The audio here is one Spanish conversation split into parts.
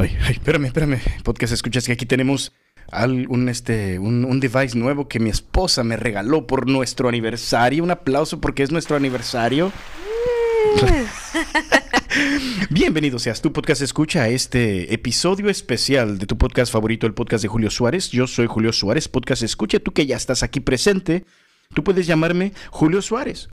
Ay, ay, espérame, espérame. Podcast, escuchas que aquí tenemos un, este, un, un, device nuevo que mi esposa me regaló por nuestro aniversario. Un aplauso porque es nuestro aniversario. Bienvenido seas tu podcast escucha a este episodio especial de tu podcast favorito, el podcast de Julio Suárez. Yo soy Julio Suárez, podcast escucha, tú que ya estás aquí presente, tú puedes llamarme Julio Suárez.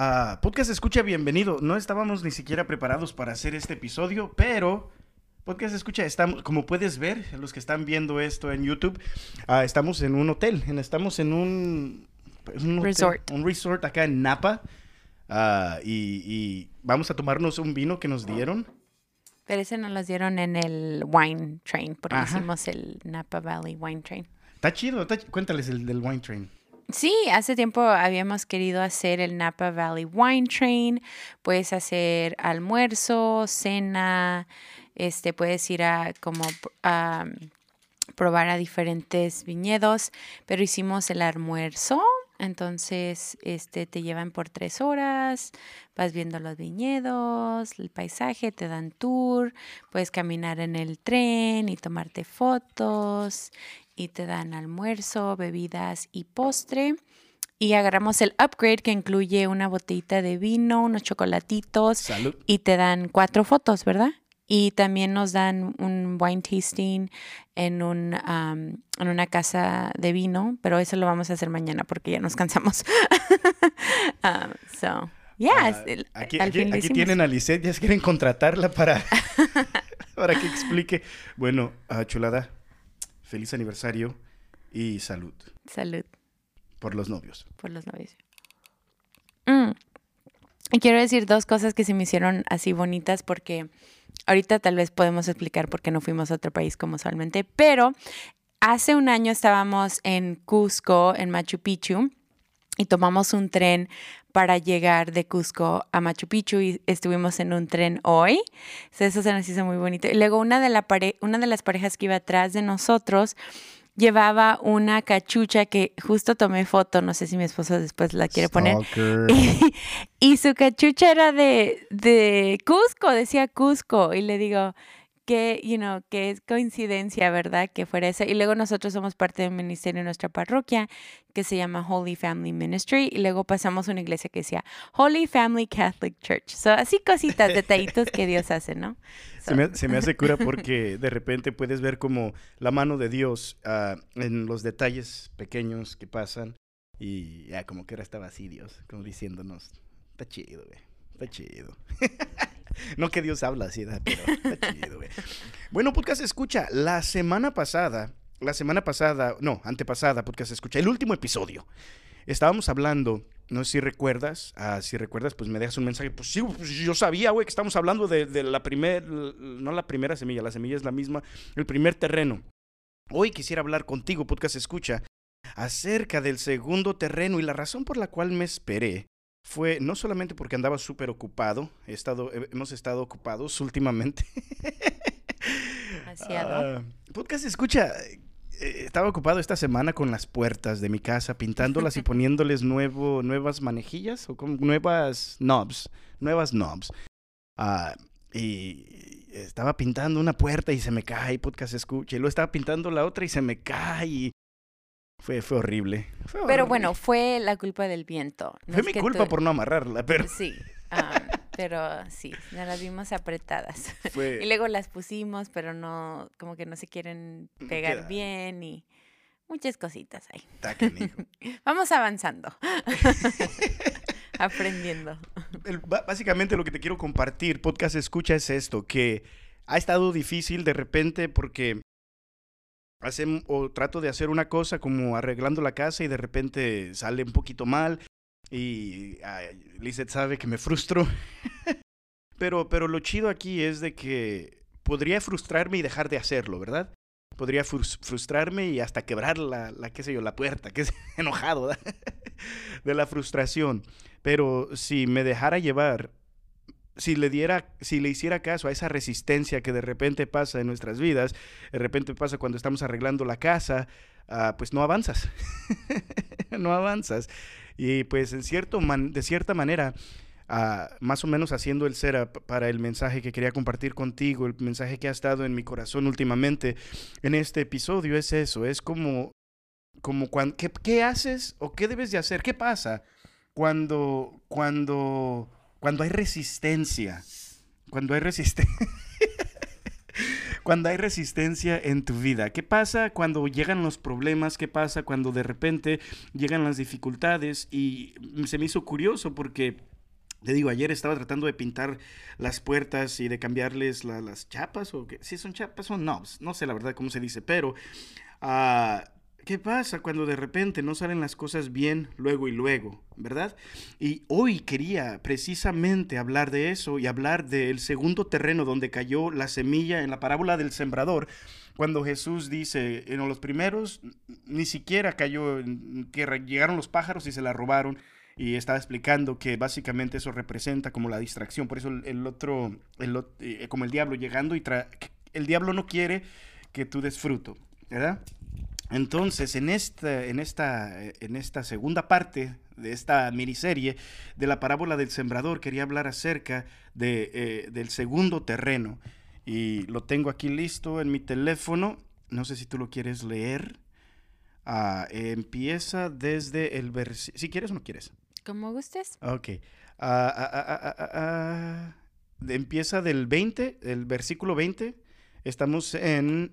Ah, podcast Escucha, bienvenido. No estábamos ni siquiera preparados para hacer este episodio, pero Podcast Escucha, estamos, como puedes ver, los que están viendo esto en YouTube, ah, estamos en un hotel, estamos en un, resort. un resort acá en Napa. Ah, y, vamos a tomarnos un vino que nos dieron. Pero ese nos lo dieron en el Wine Train, porque hicimos el Napa Valley Wine Train. Está chido, cuéntales el del Wine Train. Sí, hace tiempo habíamos querido hacer el Napa Valley Wine Train. Puedes hacer almuerzo, cena, este, puedes ir a como a probar a diferentes viñedos, pero hicimos el almuerzo. Entonces, este, te llevan por tres horas, vas viendo los viñedos, el paisaje, te dan tour, puedes caminar en el tren y tomarte fotos y te dan almuerzo, bebidas y postre. Y agarramos el upgrade que incluye una botellita de vino, unos chocolatitos. Salud. Y te dan cuatro fotos, ¿verdad? Y también nos dan un wine tasting en, un, en una casa de vino, pero eso lo vamos a hacer mañana porque ya nos cansamos. um, so, yeah, ah, aquí, aquí, tienen a Lisette, ya quieren contratarla para, para que explique. Bueno, uh, chulada, feliz aniversario y salud. Salud. Por los novios. Por los novios. Mm. Y quiero decir dos cosas que se me hicieron así bonitas porque ahorita tal vez podemos explicar por qué no fuimos a otro país como usualmente, pero hace un año estábamos en Cusco, en Machu Picchu, y tomamos un tren para llegar de Cusco a Machu Picchu y estuvimos en un tren hoy. Eso se nos hizo muy bonito. Y luego una de, la una de las parejas que iba atrás de nosotros llevaba una cachucha que justo tomé foto, no sé si mi esposo después la quiere poner. Y, su cachucha era de, de Cusco, decía Cusco. Y le digo, que, you know, que es coincidencia, ¿verdad? Que fuera eso. Y luego nosotros somos parte del ministerio de nuestra parroquia que se llama Holy Family Ministry y luego pasamos a una iglesia que decía Holy Family Catholic Church. So, así cositas, detallitos que Dios hace, ¿no? Se, me, se, me, hace cura porque de repente puedes ver como la mano de Dios uh, en los detalles pequeños que pasan y ya como que ahora estaba así Dios, como diciéndonos, está chido, güey, está chido. no que Dios habla así, pero está chido, güey. Bueno, podcast escucha, la semana pasada, la semana pasada, no, antepasada, podcast escucha, el último episodio. Estábamos hablando, no sé si recuerdas, ah, si recuerdas, pues me dejas un mensaje. Pues sí, pues yo sabía, güey, que estamos hablando de, de la primera, no la primera semilla, la semilla es la misma, el primer terreno. Hoy quisiera hablar contigo, podcast escucha, acerca del segundo terreno y la razón por la cual me esperé fue no solamente porque andaba súper ocupado, he estado, hemos estado ocupados últimamente. Demasiado. Uh, podcast escucha, eh, estaba ocupado esta semana con las puertas de mi casa, pintándolas y poniéndoles nuevo, nuevas manejillas o con nuevas knobs, nuevas knobs. Uh, y estaba pintando una puerta y se me cae, podcast escucha, y luego estaba pintando la otra y se me cae y fue, fue horrible. pero bueno, fue la culpa del viento. fue mi culpa por no amarrarla, pero... Sí, pero sí, nos las vimos apretadas. Y luego las pusimos, pero no, como que no se quieren pegar bien y muchas cositas ahí. Vamos avanzando. Aprendiendo. básicamente lo que te quiero compartir, podcast escucha, es esto, que ha estado difícil de repente porque o trato de hacer una cosa como arreglando la casa y de repente sale un poquito mal y Lizeth sabe que me frustro. Pero, pero lo chido aquí es de que podría frustrarme y dejar de hacerlo, ¿verdad? Podría frustrarme y hasta quebrar la, la, qué sé yo, la puerta, que es enojado de la frustración. Pero si me dejara llevar, si le diera, si le hiciera caso a esa resistencia que de repente pasa en nuestras vidas, de repente pasa cuando estamos arreglando la casa, uh, pues no avanzas. no avanzas. Y pues en cierto man, de cierta manera, uh, más o menos haciendo el cera para el mensaje que quería compartir contigo, el mensaje que ha estado en mi corazón últimamente en este episodio es eso, es como, como cuando, ¿qué, ¿qué haces o qué debes de hacer? ¿Qué pasa cuando, cuando, cuando hay resistencia? Cuando hay resistencia. cuando hay resistencia en tu vida? ¿Qué pasa cuando llegan los problemas? ¿Qué pasa cuando de repente llegan las dificultades? Y se me hizo curioso porque... Te digo, ayer estaba tratando de pintar las puertas y de cambiarles las chapas, o si son chapas o knobs, no sé la verdad cómo se dice, pero uh, ¿Qué pasa cuando de repente no salen las cosas bien luego y luego, verdad? Y hoy quería precisamente hablar de eso y hablar del segundo terreno donde cayó la semilla en la parábola del sembrador, cuando Jesús dice, en los primeros ni siquiera cayó en tierra, llegaron los pájaros y se la robaron y estaba explicando que básicamente eso representa como la distracción, por eso el, otro, el, eh, como el diablo llegando y el diablo no quiere que tú des fruto, ¿verdad? Entonces, en esta, en, esta, en esta segunda parte de esta miniserie de la parábola del sembrador, quería hablar acerca de, eh, del segundo terreno. Y lo tengo aquí listo en mi teléfono. No sé si tú lo quieres leer. Ah, empieza desde el versículo. Si quieres o no quieres. Como gustes. Ok. Ah, ah, empieza del 20, el versículo 20. Estamos en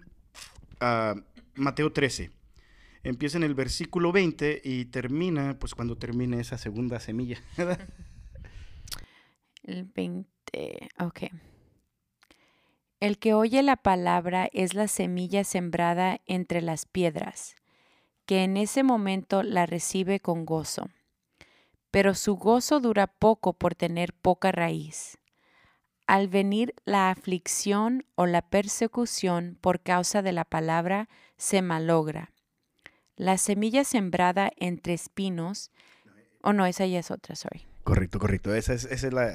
Mateo 13. Empieza en el versículo 20 y termina, pues cuando termine esa segunda semilla. el 20, ok. El que oye la palabra es la semilla sembrada entre las piedras, que en ese momento la recibe con gozo. Pero su gozo dura poco por tener poca raíz. Al venir la aflicción o la persecución por causa de la palabra, se malogra. La semilla sembrada entre espinos, o oh, no, esa ya es otra, sorry. Correcto, correcto, esa es, esa es la...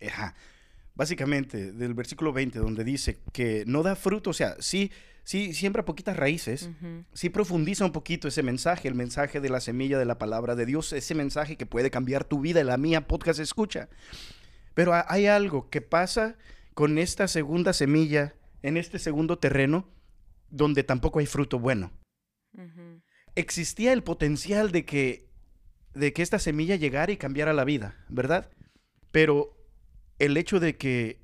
Eh, Básicamente, del versículo 20, donde dice que no da fruto, o sea, sí, sí siembra poquitas raíces, sí profundiza un poquito ese mensaje, el mensaje de la semilla de la palabra de Dios, ese mensaje que puede cambiar tu vida y la mía podcast escucha. Pero hay algo que pasa con esta segunda semilla, en este segundo terreno, donde tampoco hay fruto bueno. Existía el potencial de que, de que esta semilla llegara y cambiara la vida, ¿verdad? Pero el hecho de que,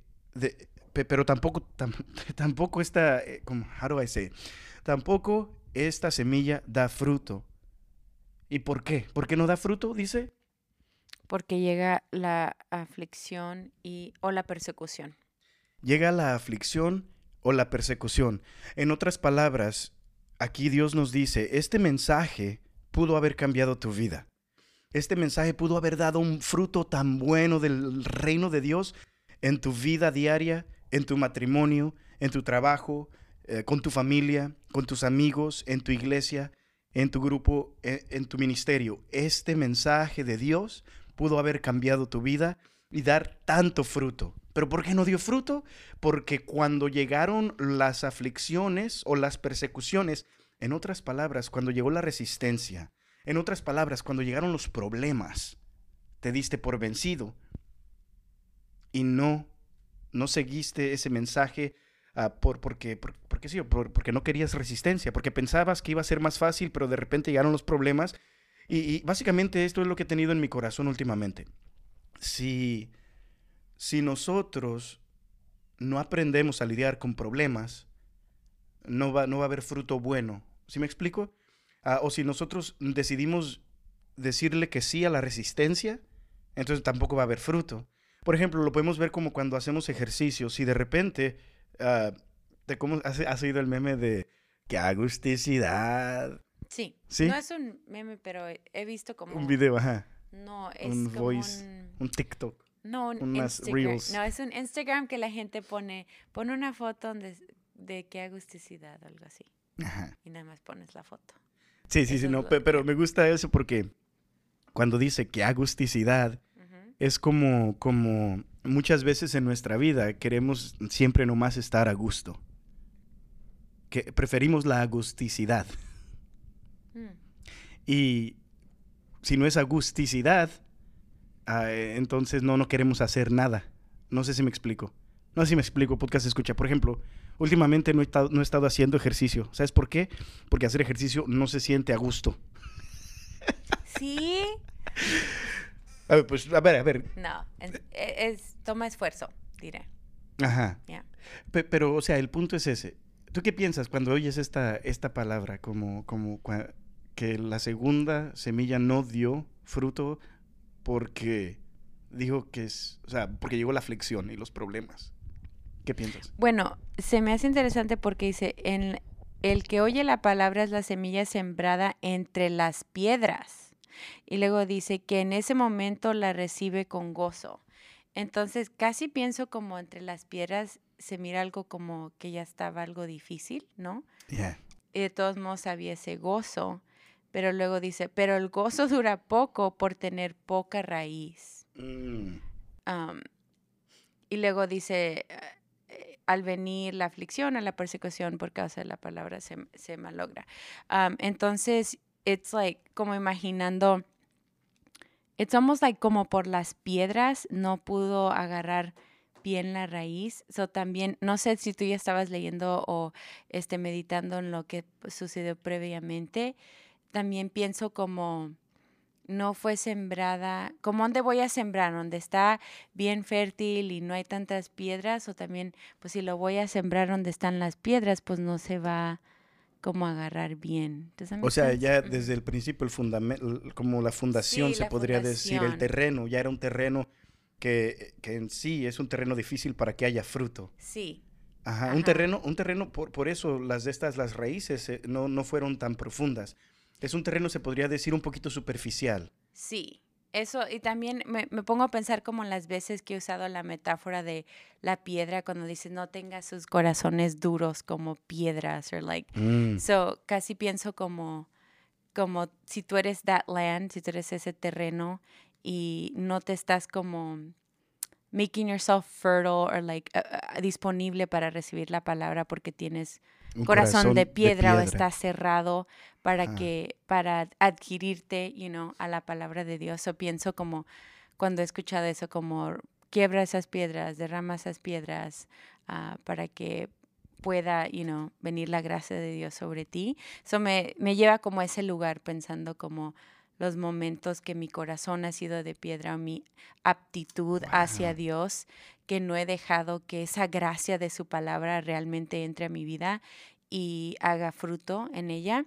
pero tampoco, tampoco esta, eh, como, how Tampoco esta semilla da fruto. ¿Y por qué? ¿Por qué no da fruto? Dice. Porque llega la aflicción y, o la persecución. Llega la aflicción o la persecución. En otras palabras, aquí Dios nos dice, este mensaje pudo haber cambiado tu vida. Este mensaje pudo haber dado un fruto tan bueno del reino de Dios en tu vida diaria, en tu matrimonio, en tu trabajo, eh, con tu familia, con tus amigos, en tu iglesia, en tu grupo, en, en tu ministerio. Este mensaje de Dios pudo haber cambiado tu vida y dar tanto fruto. ¿Pero por qué no dio fruto? Porque cuando llegaron las aflicciones o las persecuciones, en otras palabras, cuando llegó la resistencia, en otras palabras, cuando llegaron los problemas, te diste por vencido y no, no seguiste ese mensaje uh, por, porque, porque, sí, porque no querías resistencia, porque pensabas que iba a ser más fácil, pero de repente llegaron los problemas. Y, y básicamente esto es lo que he tenido en mi corazón últimamente. Si si nosotros no aprendemos a lidiar con problemas, no va, no va a haber fruto bueno. ¿Sí me explico? Ah, o si nosotros decidimos decirle que sí a la resistencia, entonces tampoco va a haber fruto. Por ejemplo, lo podemos ver como cuando hacemos ejercicio. Si de repente, uh, cómo has, oído el meme de que agusticidad. Sí. sí. No es un meme, pero he visto como... Un video, ajá. No, es un como voice, un... un TikTok No, un Unas reels. No, es un Instagram que la gente pone, pone una foto donde, de qué agusticidad o algo así. Ajá. Y nada más pones la foto. Sí, sí, Eso sí, no, pero me gusta eso porque cuando dice que agusticidad, es como, como muchas veces en nuestra vida queremos siempre nomás estar a gusto. Que preferimos la agusticidad. Mm. Y si no es agusticidad, ah, eh, entonces no, no queremos hacer nada. No sé si me explico. No sé si me explico, podcast escucha. Por ejemplo, últimamente no he, estado, no he estado haciendo ejercicio. ¿Sabes por qué? Porque hacer ejercicio no se siente a gusto. Sí, A ver, pues, a ver, a ver. no, es, es- toma esfuerzo, diré. Ajá. Pe- pero, o sea, el punto es ese. ¿Tú qué piensas cuando oyes esta, esta palabra como, como que la segunda semilla no dio fruto porque dijo que es, o sea, porque llegó la aflicción y los problemas? ¿Qué piensas? Bueno, se me hace interesante porque dice, en el que oye la palabra es la semilla sembrada entre las piedras. Y luego dice que en ese momento la recibe con gozo. Entonces, casi pienso como entre las piedras se mira algo como que ya estaba algo difícil, ¿no? Ya. Y de todos modos había ese gozo. Pero luego dice, pero el gozo dura poco por tener poca raíz. Mm, y luego dice, eh, al venir la aflicción o la persecución por causa de la palabra se, se malogra. Entonces, it's like como imaginando, it's almost like como por las piedras no pudo agarrar bien la raíz. So también, no sé si tú ya estabas leyendo o este, meditando en lo que sucedió previamente. También pienso como no fue sembrada, como dónde voy a sembrar, donde está bien fértil y no hay tantas piedras, o también, pues si lo voy a sembrar donde están las piedras, pues no se va como a agarrar bien. O sea, ya desde el principio, el fundamento, como la fundación, Sí, se la podría decir, el terreno, ya era un terreno que, que en sí es un terreno difícil para que haya fruto. Sí, Ajá, un terreno, un terreno, por, por eso las de estas, las raíces eh, no, no fueron tan profundas. Es un terreno, se podría decir, un poquito superficial. sí. Eso, y también me, me pongo a pensar como las veces que he usado la metáfora de la piedra cuando dice no tenga sus corazones duros como piedras, o like, Mm, So, casi pienso como, como si tú eres that land, si tú eres ese terreno y no te estás como making yourself fertile or like uh, uh, disponible para recibir la palabra porque tienes un corazón, de, piedra o piedra. estás cerrado para que para adquirirte, you know, a la palabra de Dios. O pienso como cuando he escuchado eso como quiebra esas piedras, derrama esas piedras ah, para que pueda, you know, venir la gracia de Dios sobre ti. Eso me, me lleva como a ese lugar pensando como los momentos que mi corazón ha sido de piedra o mi aptitud hacia. Dios, que no he dejado que esa gracia de su palabra realmente entre a mi vida y haga fruto en ella.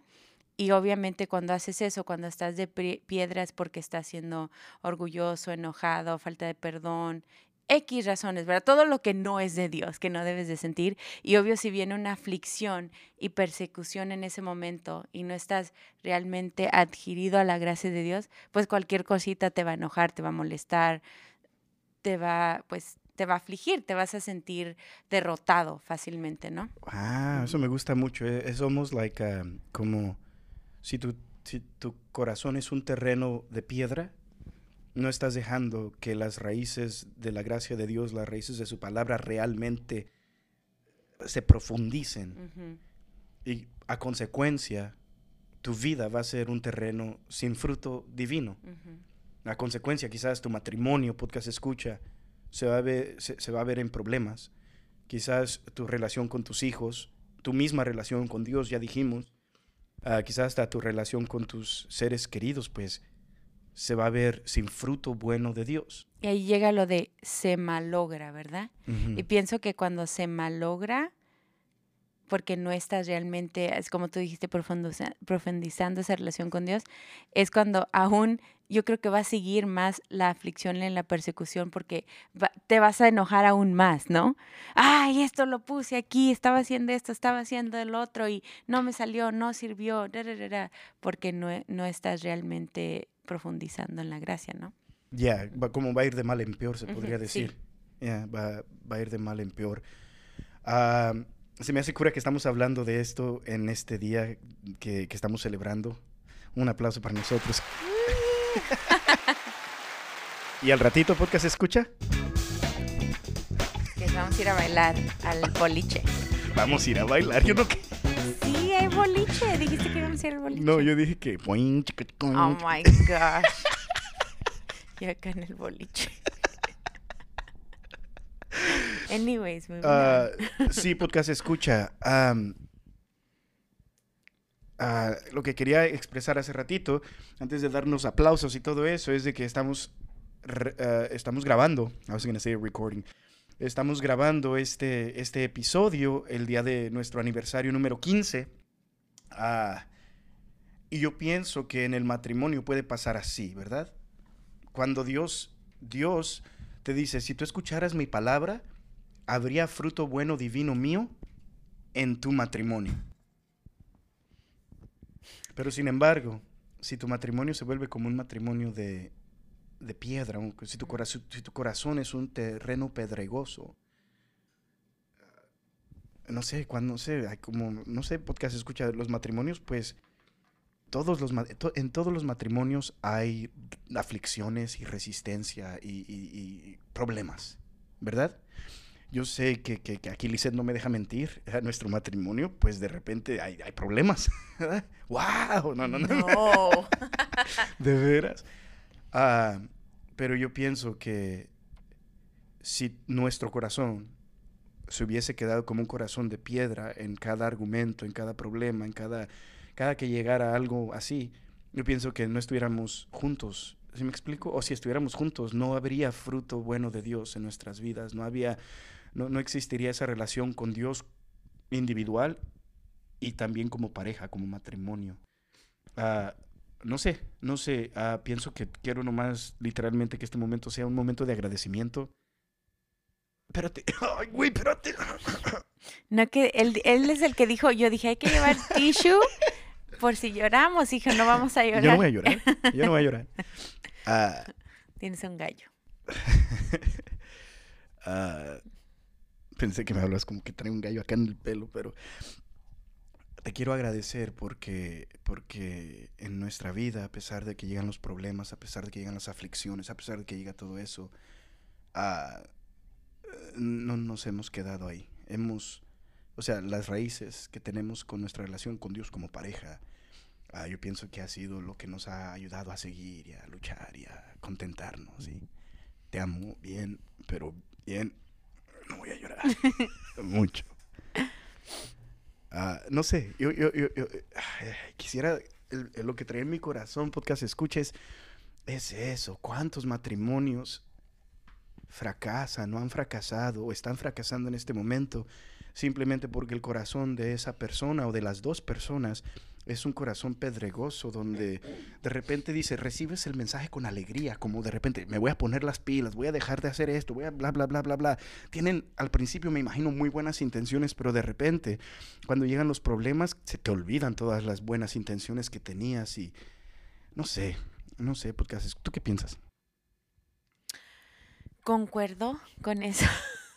Y obviamente cuando haces eso, cuando estás de piedras porque estás siendo orgulloso, enojado, falta de perdón, X razones, ¿verdad? Todo lo que no es de Dios, que no debes de sentir. Y obvio, si viene una aflicción y persecución en ese momento y no estás realmente adquirido a la gracia de Dios, pues cualquier cosita te va a enojar, te va a molestar, te va, pues, te va a afligir, te vas a sentir derrotado fácilmente, ¿no? Ah, eso me gusta mucho. eh, Es almost like um, como si tu, si tu corazón es un terreno de piedra, no estás dejando que las raíces de la gracia de Dios, las raíces de su palabra realmente se profundicen. Y a consecuencia, tu vida va a ser un terreno sin fruto divino. Ujú. A consecuencia, quizás tu matrimonio, podcast escucha, se va a ver, se, se va a ver en problemas. Quizás tu relación con tus hijos, tu misma relación con Dios, ya dijimos. Ah, quizás hasta tu relación con tus seres queridos, pues se va a ver sin fruto bueno de Dios. Y ahí llega lo de se malogra, ¿verdad? Y pienso que cuando se malogra, porque no estás realmente, es como tú dijiste, profundiza- profundizando esa relación con Dios, es cuando aún yo creo que va a seguir más la aflicción y la persecución porque va- te vas a enojar aún más, ¿no? Ay, esto lo puse aquí, estaba haciendo esto, estaba haciendo el otro y no me salió, no sirvió, da, da, da, porque no, no estás realmente profundizando en la gracia, ¿no? Ya, va, como va a ir de mal en peor, se podría sí. decir. Ya, va, va a ir de mal en peor. Ah, se me hace cura que estamos hablando de esto en este día que, que estamos celebrando. Un aplauso para nosotros. y al ratito, podcast escucha. Que vamos a ir a bailar al boliche. Vamos a ir a bailar. Yo no, Sí, boliche. Dijiste que íbamos a ir al boliche. no, yo dije que. Oh my gosh. Yo acá en el boliche. Anyways, moving Ah, on. sí, podcast escucha. ah, lo que quería expresar hace ratito, antes de darnos aplausos y todo eso, es de que estamos, ah, estamos grabando. I was gonna say recording. Estamos grabando este, este episodio el día de nuestro aniversario número 15. Ah, y yo pienso que en el matrimonio puede pasar así, ¿verdad? Cuando Dios, Dios te dice, si tú escucharas mi palabra, habría fruto bueno divino mío en tu matrimonio. Pero sin embargo, si tu matrimonio se vuelve como un matrimonio de, de piedra, si tu, si tu corazón es un terreno pedregoso, no sé, cuando, no sé, hay como, no sé, podcast escucha los matrimonios, pues todos los, en todos los matrimonios hay aflicciones y resistencia y, y- y problemas, ¿verdad? Yo sé que, que- que aquí no me deja mentir. A nuestro matrimonio, pues de repente hay, hay problemas. ¡Wow! No, no, no. No. De veras. Ah, pero yo pienso que si nuestro corazón se hubiese quedado como un corazón de piedra en cada argumento, en cada problema, en cada, cada que llegara algo así, yo pienso que no estuviéramos juntos. ¿Sí me explico? O si estuviéramos juntos, no habría fruto bueno de Dios en nuestras vidas. No había, no, no existiría esa relación con Dios individual y también como pareja, como matrimonio. Ah, no sé, no sé. ah, pienso que quiero nomás literalmente que este momento sea un momento de agradecimiento. Espérate. Ay, güey, espérate. No, que él, él es el que dijo, yo dije, hay que llevar tissue por si lloramos. Hijo, no vamos a llorar. Yo no voy a llorar. Yo no voy a llorar. Ah, Tienes un gallo. ah, pensé que me hablas como que trae un gallo acá en el pelo, pero te quiero agradecer porque, porque en nuestra vida, a pesar de que llegan los problemas, a pesar de que llegan las aflicciones, a pesar de que llega todo eso, ah, no nos hemos quedado ahí. Hemos, o sea, las raíces que tenemos con nuestra relación con Dios como pareja, ah, yo pienso que ha sido lo que nos ha ayudado a seguir y a luchar y a contentarnos. ¿sí? Te amo bien, pero bien, no voy a llorar mucho. Ah, no sé, yo, yo, yo, yo, ay, quisiera, el- el- lo que trae en mi corazón, podcast escuches, es eso, cuántos matrimonios fracasan, no han fracasado o están fracasando en este momento simplemente porque el corazón de esa persona o de las dos personas es un corazón pedregoso donde de repente dice, recibes el mensaje con alegría, como de repente me voy a poner las pilas, voy a dejar de hacer esto, voy a bla, bla, bla, bla, bla. Tienen al principio, me imagino, muy buenas intenciones, pero de repente, cuando llegan los problemas, se te olvidan todas las buenas intenciones que tenías y no sé, no sé, porque haces, ¿tú qué piensas? Concuerdo con eso.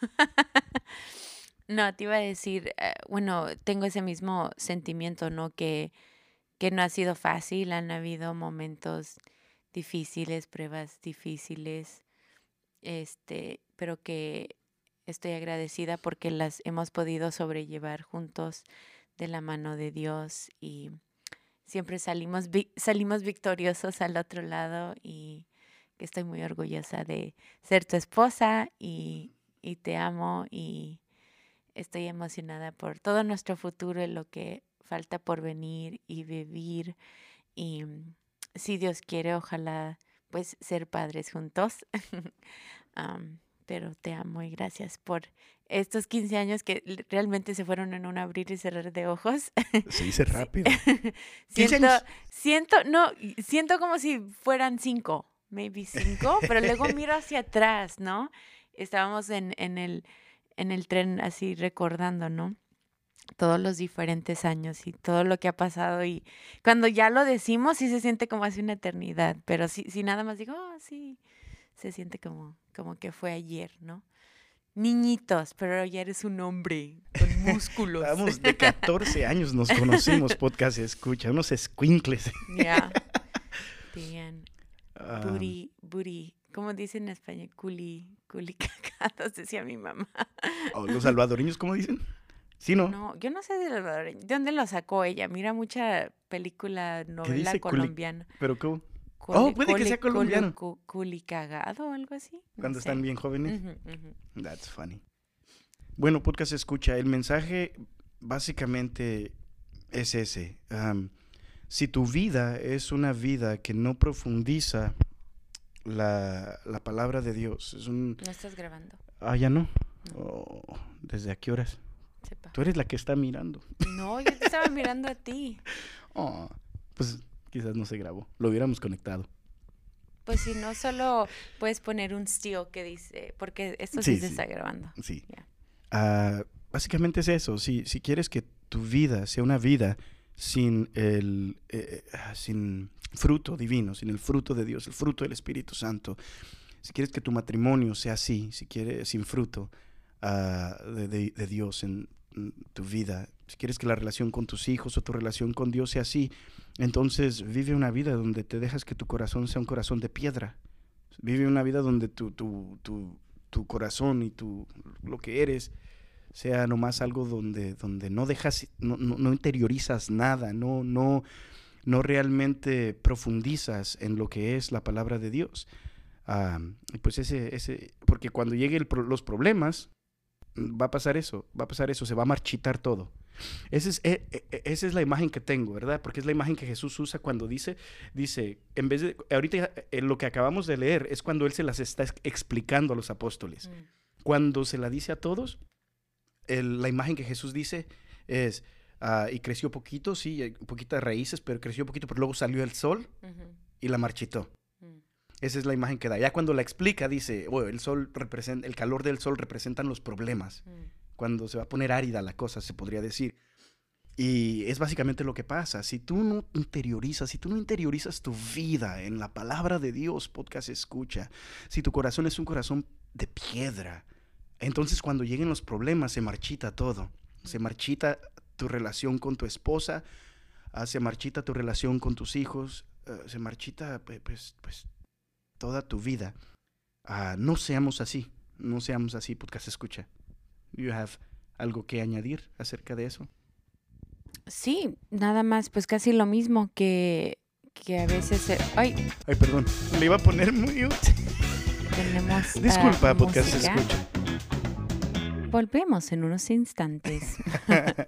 no, te iba a decir, eh, bueno, tengo ese mismo sentimiento, ¿no? Que, que no ha sido fácil, han habido momentos difíciles, pruebas difíciles, este, pero que estoy agradecida porque las hemos podido sobrellevar juntos de la mano de Dios y siempre salimos, salimos victoriosos al otro lado y estoy muy orgullosa de ser tu esposa y, y te amo y estoy emocionada por todo nuestro futuro y lo que falta por venir y vivir. Y mm, si Dios quiere ojalá pues ser padres juntos. Am, pero te amo y gracias por estos 15 años que realmente se fueron en un abrir y cerrar de ojos. Se dice rápido. 15 siento, siento, no, siento como si fueran cinco, maybe cinco, pero luego miro hacia atrás, ¿no? Estábamos en, en el, en el tren así recordando, ¿no? Todos los diferentes años y todo lo que ha pasado y cuando ya lo decimos sí se siente como hace una eternidad, pero si, si nada más digo, oh, sí, se siente como, como que fue ayer, ¿no? Niñitos, pero ya eres un hombre con músculos. Vamos, de 14 años nos conocimos, podcast escucha, unos squinkles. Ya. Bien. Ah, Booty, booty. ¿Cómo dicen en español? Culi, culi cagados, decía mi mamá. o los salvadoreños, ¿cómo dicen? Sí, ¿no? No, yo no sé de, dónde- de dónde lo sacó ella. Mira mucha película, novela dice culi- colombiana. Pero ¿cómo? Culi- Oh, puede que culi- sea culi- colombiano. cu- Culicagado o algo así. no Cuando sé. están bien jóvenes. Ujú, ujú. That's funny. Bueno, podcast escucha. El mensaje básicamente es ese. Am, si tu vida es una vida que no profundiza la, la palabra de Dios, es un... No estás grabando. Ah, ya no. Oh, ¿Desde a qué horas? Sepa. Tú eres la que está mirando. No, yo te estaba mirando a ti. Oh, pues quizás no se grabó. Lo hubiéramos conectado. Pues si no, solo puedes poner un still que dice, porque esto Sí, sí, se sí. está grabando. Sí. Ah, básicamente es eso. Si, si quieres que tu vida sea una vida sin el eh, ah, sin fruto divino, sin el fruto de Dios, el fruto del Espíritu Santo, si quieres que tu matrimonio sea así, si quieres sin fruto ah, de, Dios en tu vida, si quieres que la relación con tus hijos o tu relación con Dios sea así, entonces vive una vida donde te dejas que tu corazón sea un corazón de piedra. Vive una vida donde tu, tu, tu, tu corazón y tu, lo que eres sea nomás algo donde, donde no dejas, no, no, no interiorizas nada, no, no, no realmente profundizas en lo que es la palabra de Dios. Ah, pues ese, ese, porque cuando lleguen los problemas, va a pasar eso, va a pasar eso, se va a marchitar todo. Esa es, e- e- esa es la imagen que tengo, ¿verdad? Porque es la imagen que Jesús usa cuando dice, dice, en vez de, ahorita eh, lo que acabamos de leer es cuando Él se las está ex- explicando a los apóstoles. Mm. Cuando se la dice a todos, el- la imagen que Jesús dice es, ah, y creció poquito, sí, eh, poquitas raíces, pero creció poquito, pero luego salió el sol y la marchitó. mm. Esa es la imagen que da. Ya cuando la explica, dice, "Oh, el sol representa, el calor del sol representan los problemas. Mm. Cuando se va a poner árida la cosa, se podría decir. Y es básicamente lo que pasa. Si tú no interiorizas, si tú no interiorizas tu vida en la palabra de Dios, podcast escucha, si tu corazón es un corazón de piedra, entonces cuando lleguen los problemas se marchita todo. Se marchita tu relación con tu esposa, ah, se marchita tu relación con tus hijos, ah, se marchita pues, pues toda tu vida. Ah, no seamos así, no seamos así, podcast escucha. You have algo que añadir acerca de eso? Sí, nada más, pues casi lo mismo que, que a veces... se- Ay, Ay, perdón, le iba a poner mute. tenemos... Disculpa, podcast música. escucha. Volvemos en unos instantes.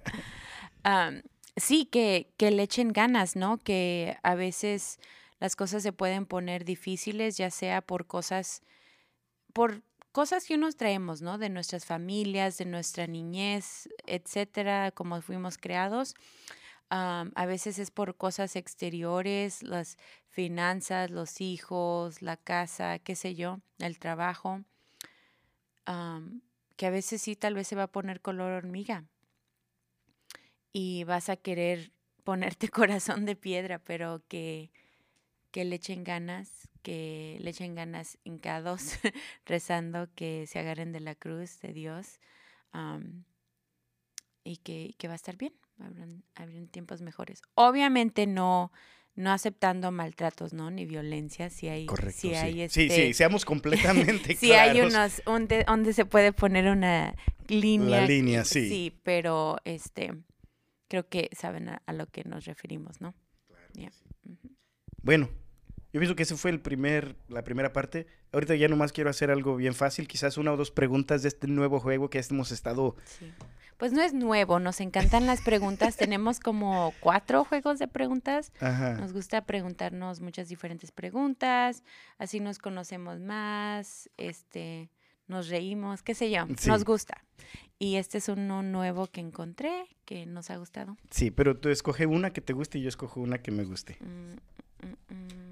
Sí, que, que le echen ganas, ¿no? Que a veces las cosas se pueden poner difíciles, ya sea por cosas, por cosas que unos traemos, ¿no? De nuestras familias, de nuestra niñez, etcétera, como fuimos creados. Am, a veces es por cosas exteriores, las finanzas, los hijos, la casa, qué sé yo, el trabajo. Que a veces sí tal vez se va a poner color hormiga y vas a querer ponerte corazón de piedra, pero que, que le echen ganas, que le echen ganas hincados, rezando, que se agarren de la cruz de Dios y que, que va a estar bien, habrán, habrán tiempos mejores. Obviamente no, no aceptando maltratos, ¿no? Ni violencia, si hay, Correcto. si sí. hay sí, este, sí, seamos completamente Sí, hay unos donde, donde se puede poner una línea. línea, sí. Sí, pero este creo que saben a, a lo que nos referimos, ¿no? Ujú. Bueno, yo pienso que ese fue el primer, la primera parte. Ahorita ya nomás quiero hacer algo bien fácil, quizás una o dos preguntas de este nuevo juego que hemos estado... Sí. Pues no es nuevo, nos encantan las preguntas. Tenemos como cuatro juegos de preguntas. Ajá. Nos gusta preguntarnos muchas diferentes preguntas, así nos conocemos más, este, nos reímos, qué sé yo, Sí. nos gusta. Y este es uno nuevo que encontré que nos ha gustado. Sí, pero tú escoge una que te guste y yo escojo una que me guste. Mm, mm, mm.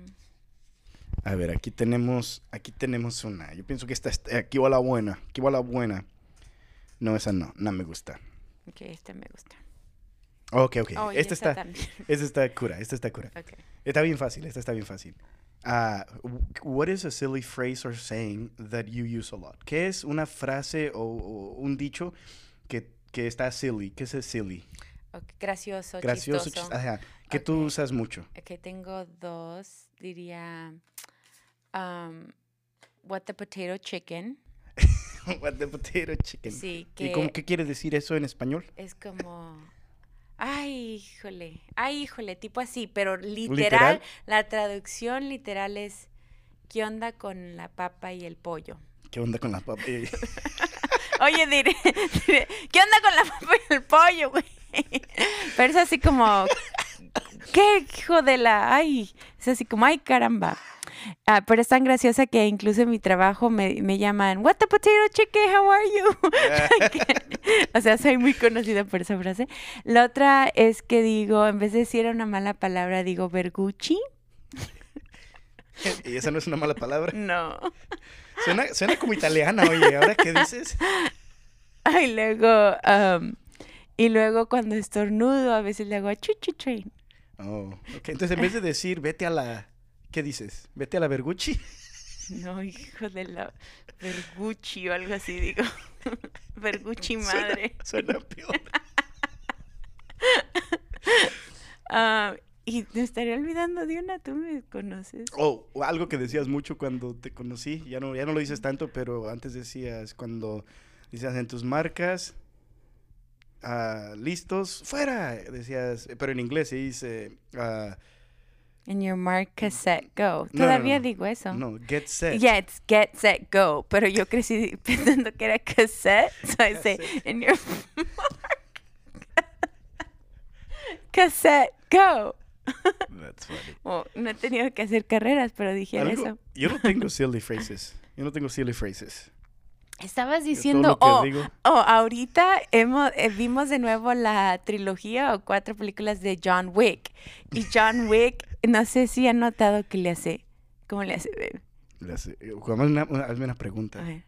A ver, aquí tenemos, aquí tenemos una. Yo pienso que esta, esta- aquí va la buena, aquí va la buena. No, esa no, no me gusta. Ok, este me gusta. Ok, ok. Oh, esta está, esta está cura, esta está cura. Ok. Está bien fácil, esta está bien fácil. Uh, what is a silly phrase or saying that you use a lot? ¿Qué es una frase o, o un dicho que, que está silly? ¿Qué es el silly? Okay, gracioso, Gracioso, chistoso. chis- ajá, que tú usas mucho. Ok, tengo dos. Diría, um, what the potato chicken. What the potato chicken. Sí, ¿Y cómo, que qué quiere decir eso en español? es como... Ay, híjole, ay, híjole, tipo así, pero literal, ¿Literal? la traducción literal es ¿qué onda con la papa y el pollo? ¿Qué onda con la papa? Eh, Oye, diré, diré, ¿qué onda con la papa y el pollo, güey? Pero es así como, ¿qué hijo de la? Ay, es así como, ay, caramba. Ah, pero es tan graciosa que incluso en mi trabajo me, me llaman, What the potato chicken, how are you? o sea, soy muy conocida por esa frase. La otra es que digo, en vez de decir una mala palabra, digo vergucci. y esa no es una mala palabra. No. Suena, suena como italiana, oye. ¿Ahora qué dices? Y luego, am, y luego cuando estornudo, a veces le hago chuchu train. Oh, ok. Entonces, en vez de decir, vete a la... ¿Qué dices? ¿Vete a la Vergucci? No, hijo de la vergucci o algo así, digo. vergucci Suena- madre. Suena, peor. Ah, y me estaría olvidando de una, tú me conoces. Oh, o algo que decías mucho cuando te conocí. Ya no, ya no lo dices tanto, pero antes decías cuando decías en tus marcas... ah, listos, fuera, decías, pero en inglés se dice, ah, En your mark, cassette, go. no, Todavía no. digo eso. no, get set. Yeah, it's get, set, go. Pero yo crecí pensando que era cassette. So I say, in your mark. cassette, go. That's funny. Oh, no he tenido que hacer carreras, pero dije eso. Yo no tengo silly phrases. Yo no tengo silly phrases. Estabas diciendo, oh, oh, ahorita hemos, eh, vimos de nuevo la trilogía o cuatro películas de John Wick. Y John Wick, no sé si han notado que le hace. ¿Cómo le hace? babe? le hace- eh, hazme una, una- hazme una pregunta. A ver.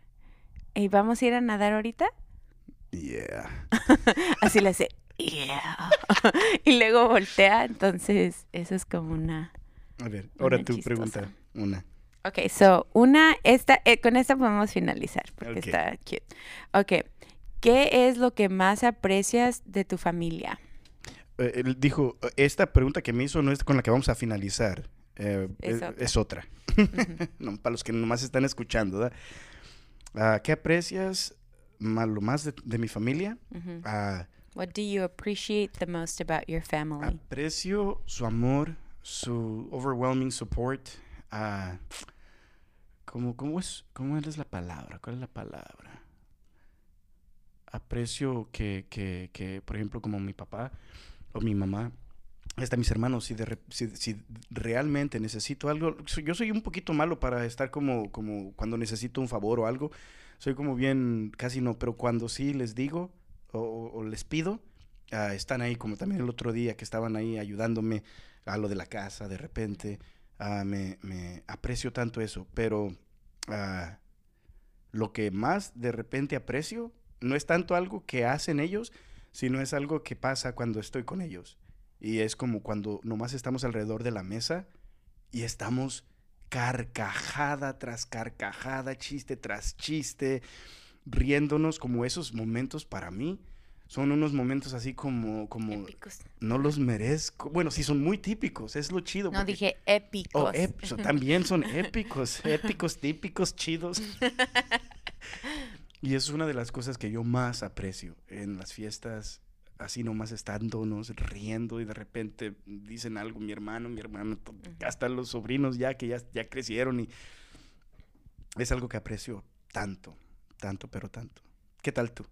¿Y vamos a ir a nadar ahorita? Yeah. Así le hace. Yeah. y luego voltea, entonces eso es como una. A ver, ahora Una tu chistosa. pregunta. Una. Ok, so una, esta, eh, con esta podemos finalizar porque Ok. está cute. Ok, ¿qué es lo que más aprecias de tu familia? Eh, él dijo, esta pregunta que me hizo no es con la que vamos a finalizar. eh, Es es, otra. es otra. No, para los que nomás están escuchando, ¿verdad? Ah, ¿Qué aprecias ma- lo más de, de mi familia? Ujú. Ah, What do you appreciate the most about your family? aprecio su amor, su overwhelming support. Ah, ¿cómo, es, ¿Cómo es la palabra? ¿Cuál es la palabra? Aprecio que, que, que, por ejemplo, como mi papá o mi mamá, hasta mis hermanos, si, de si, si realmente necesito algo, yo soy un poquito malo para estar como, como cuando necesito un favor o algo, soy como bien, casi no, pero cuando sí les digo o les pido, ah, están ahí, como también el otro día que estaban ahí ayudándome a lo de la casa de repente, ah, me, aprecio tanto eso, pero ah, lo que más de repente aprecio no es tanto algo que hacen ellos, sino es algo que pasa cuando estoy con ellos. Y es como cuando nomás estamos alrededor de la mesa y estamos carcajada tras carcajada, chiste tras chiste, riéndonos, como esos momentos para mí son unos momentos así como, como Épicos. no los merezco. Bueno, sí son muy típicos, es lo chido. No porque- dije épicos. Oh, ép- también son épicos, épicos, típicos, chidos. Y es una de las cosas que yo más aprecio en las fiestas, así nomás estándonos, riendo y de repente dicen algo mi hermano, mi hermano, hasta los sobrinos ya que ya, ya crecieron y es algo que aprecio tanto, tanto, pero tanto. ¿Qué tal tú?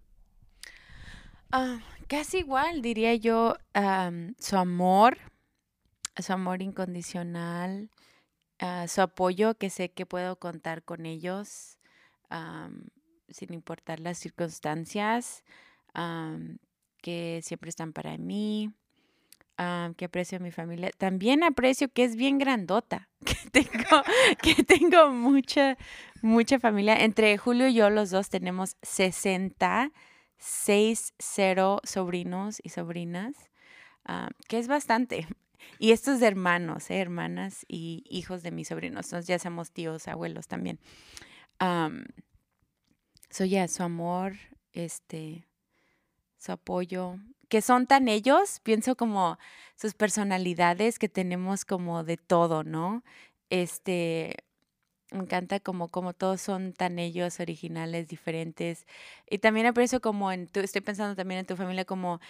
Ah, casi igual, diría yo, am, su amor, su amor incondicional, ah, su apoyo, que sé que puedo contar con ellos, am, sin importar las circunstancias, am, que siempre están para mí, am, que aprecio a mi familia. También aprecio que es bien grandota, que tengo, que tengo mucha, mucha familia. Entre Julio y yo, los dos tenemos 60 seis, cero sobrinos y sobrinas, ah, que es bastante. y esto es de hermanos, ¿eh? hermanas y hijos de mis sobrinos. Entonces ya somos tíos, abuelos también. Um, so ya, su amor, este, su apoyo, que son tan ellos, pienso como sus personalidades que tenemos como de todo, ¿no? Este, me encanta como, como todos son tan ellos, originales, diferentes. Y también aprecio como en tu, estoy pensando también en tu familia, como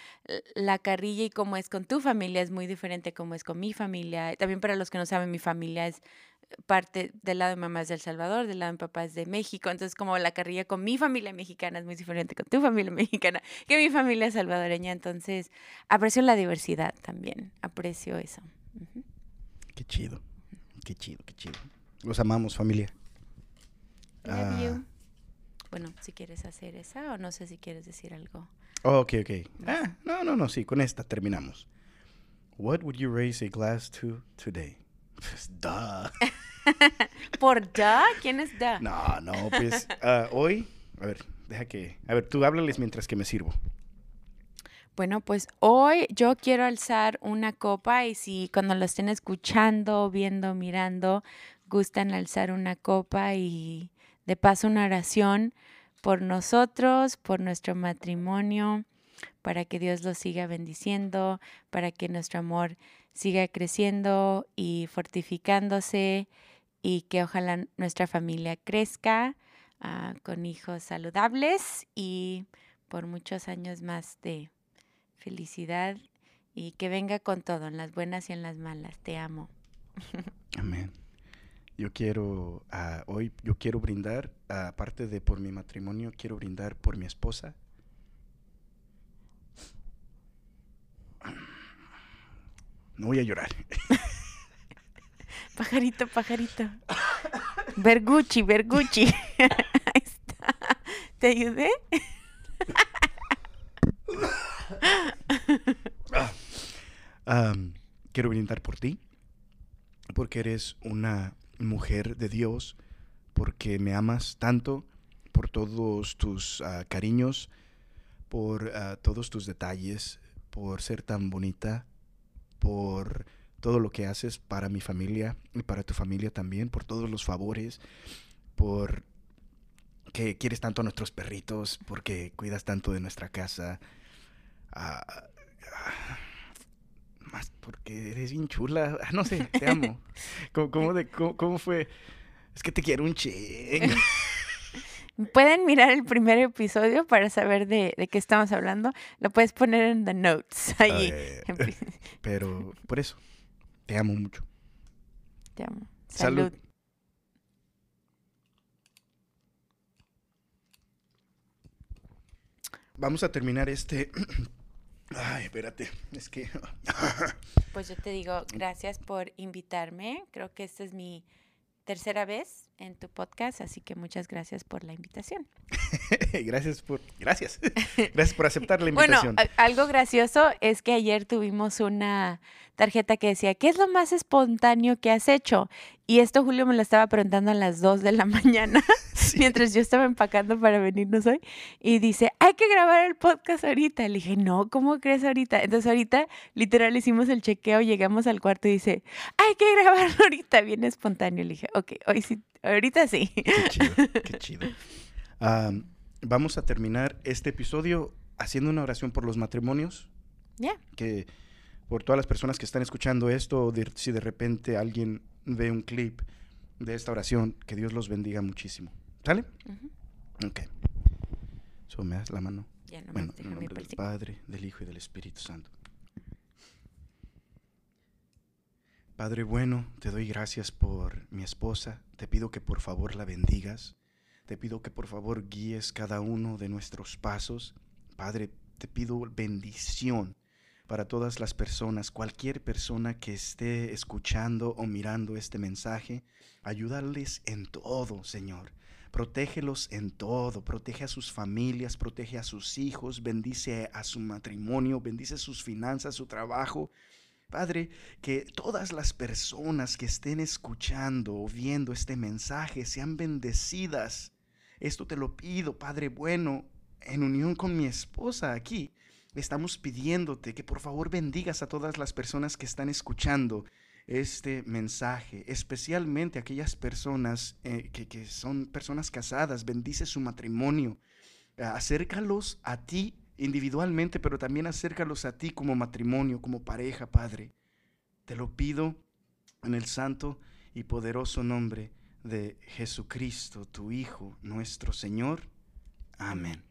la carrilla y cómo es con tu familia es muy diferente como es con mi familia. También para los que no saben, mi familia es parte del lado de mamá es de El Salvador, del lado de papá es de México. Entonces, como la carrilla con mi familia mexicana es muy diferente con tu familia mexicana que mi familia salvadoreña. Entonces, aprecio la diversidad también. Aprecio eso. Qué chido. Qué chido, qué chido. Los amamos, familia. Ah. Bueno, si quieres hacer esa o no sé si quieres decir algo. Oh, ok, ok. Ah, no, no, no, sí, con esta terminamos. What would you raise a glass to today? Pues, duh. ¿Por da? ¿Quién es da? No, no, pues ah, hoy, a ver, deja que, a ver, tú háblales mientras que me sirvo. Bueno, pues hoy yo quiero alzar una copa y si cuando lo estén escuchando, viendo, mirando, gustan alzar una copa y de paso una oración por nosotros, por nuestro matrimonio, para que Dios lo siga bendiciendo, para que nuestro amor siga creciendo y fortificándose y que ojalá nuestra familia crezca ah, con hijos saludables y por muchos años más de felicidad y que venga con todo, en las buenas y en las malas. Te amo. Amén. Yo quiero, uh, hoy yo quiero brindar, aparte de por mi matrimonio, quiero brindar por mi esposa. No voy a llorar. pajarito, pajarito. Bergucci, Bergucci. Ahí está. ¿Te ayudé? Ah, quiero brindar por ti, porque eres una mujer de Dios, porque me amas tanto, por todos tus ah, cariños, por ah, todos tus detalles, por ser tan bonita, por todo lo que haces para mi familia y para tu familia también, por todos los favores, por que quieres tanto a nuestros perritos, porque cuidas tanto de nuestra casa. Ah, más porque eres bien chula. Ah, no sé, te amo. ¿Cómo, de, cómo, fue? Es que te quiero un ching. Pueden mirar el primer episodio para saber de, qué estamos hablando. Lo puedes poner en the notes ahí. Pero por eso, te amo mucho. Te amo. Salud. Vamos a terminar este Ay, espérate, es que... pues yo te digo, gracias por invitarme. Creo que esta es mi tercera vez en tu podcast, así que muchas gracias por la invitación. gracias por, gracias, gracias por aceptar la invitación. Bueno, algo gracioso es que ayer tuvimos una tarjeta que decía, ¿qué es lo más espontáneo que has hecho? Y esto Julio me lo estaba preguntando a las 2 de la mañana, mientras yo estaba empacando para venirnos hoy, y dice, hay que grabar el podcast ahorita. Le dije, no, ¿cómo crees ahorita? Entonces ahorita literal hicimos el chequeo, llegamos al cuarto y dice, hay que grabarlo ahorita, bien espontáneo. Le dije, ok, hoy sí Ahorita sí. Qué chido, qué chido. vamos a terminar este episodio haciendo una oración por los matrimonios. Ya. Que por todas las personas que están escuchando esto, si de repente alguien ve un clip de esta oración, que Dios los bendiga muchísimo. ¿Sale? Ok. So, me das la mano. Ya, no bueno, en nombre del Padre, del Hijo y del Espíritu Santo. Padre bueno, te doy gracias por mi esposa. Te pido que por favor la bendigas. Te pido que por favor guíes cada uno de nuestros pasos. Padre, te pido bendición para todas las personas, cualquier persona que esté escuchando o mirando este mensaje. Ayúdales en todo, Señor. Protégelos en todo, protege a sus familias, protege a sus hijos, bendice a su matrimonio, bendice sus finanzas, su trabajo, Padre, que todas las personas que estén escuchando o viendo este mensaje sean bendecidas. Esto te lo pido, Padre bueno, en unión con mi esposa aquí. Estamos pidiéndote que por favor bendigas a todas las personas que están escuchando este mensaje, especialmente aquellas personas eh, que, que, son personas casadas, bendice su matrimonio, acércalos a ti individualmente, pero también acércalos a ti como matrimonio, como pareja, Padre. Te lo pido en el santo y poderoso nombre de Jesucristo, tu Hijo, nuestro Señor. Amén.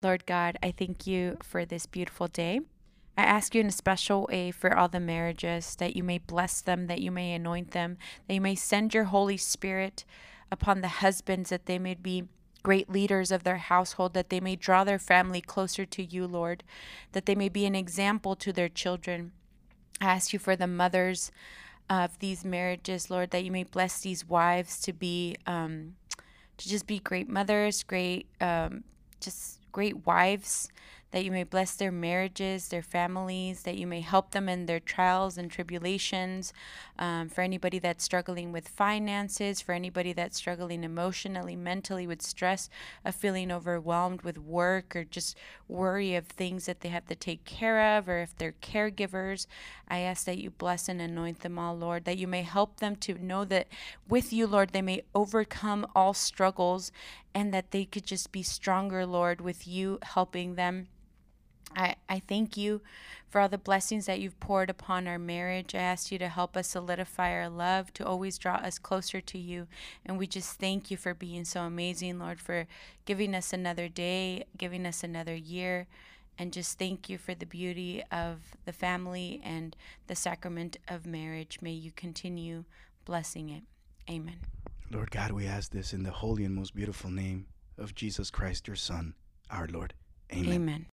Lord God, I thank you for this beautiful day. I ask you in a special way for all the marriages that you may bless them, that you may anoint them, that you may send your Holy Spirit upon the husbands, that they may be great leaders of their household, that they may draw their family closer to you, Lord, that they may be an example to their children. I ask you for the mothers of these marriages, Lord, that you may bless these wives to be, um, to just be great mothers, great, um, just great wives, that you may bless their marriages, their families, that you may help them in their trials and tribulations. Um, for anybody that's struggling with finances, for anybody that's struggling emotionally, mentally with stress, of feeling overwhelmed with work, or just worry of things that they have to take care of, or if they're caregivers, I ask that you bless and anoint them all, Lord, that you may help them to know that with you, Lord, they may overcome all struggles and that they could just be stronger, Lord, with you helping them. I, I thank you for all the blessings that you've poured upon our marriage. I ask you to help us solidify our love, to always draw us closer to you. And we just thank you for being so amazing, Lord, for giving us another day, giving us another year. And just thank you for the beauty of the family and the sacrament of marriage. May you continue blessing it. Amen. Lord God, we ask this in the holy and most beautiful name of Jesus Christ, your Son, our Lord. Amen. Amen.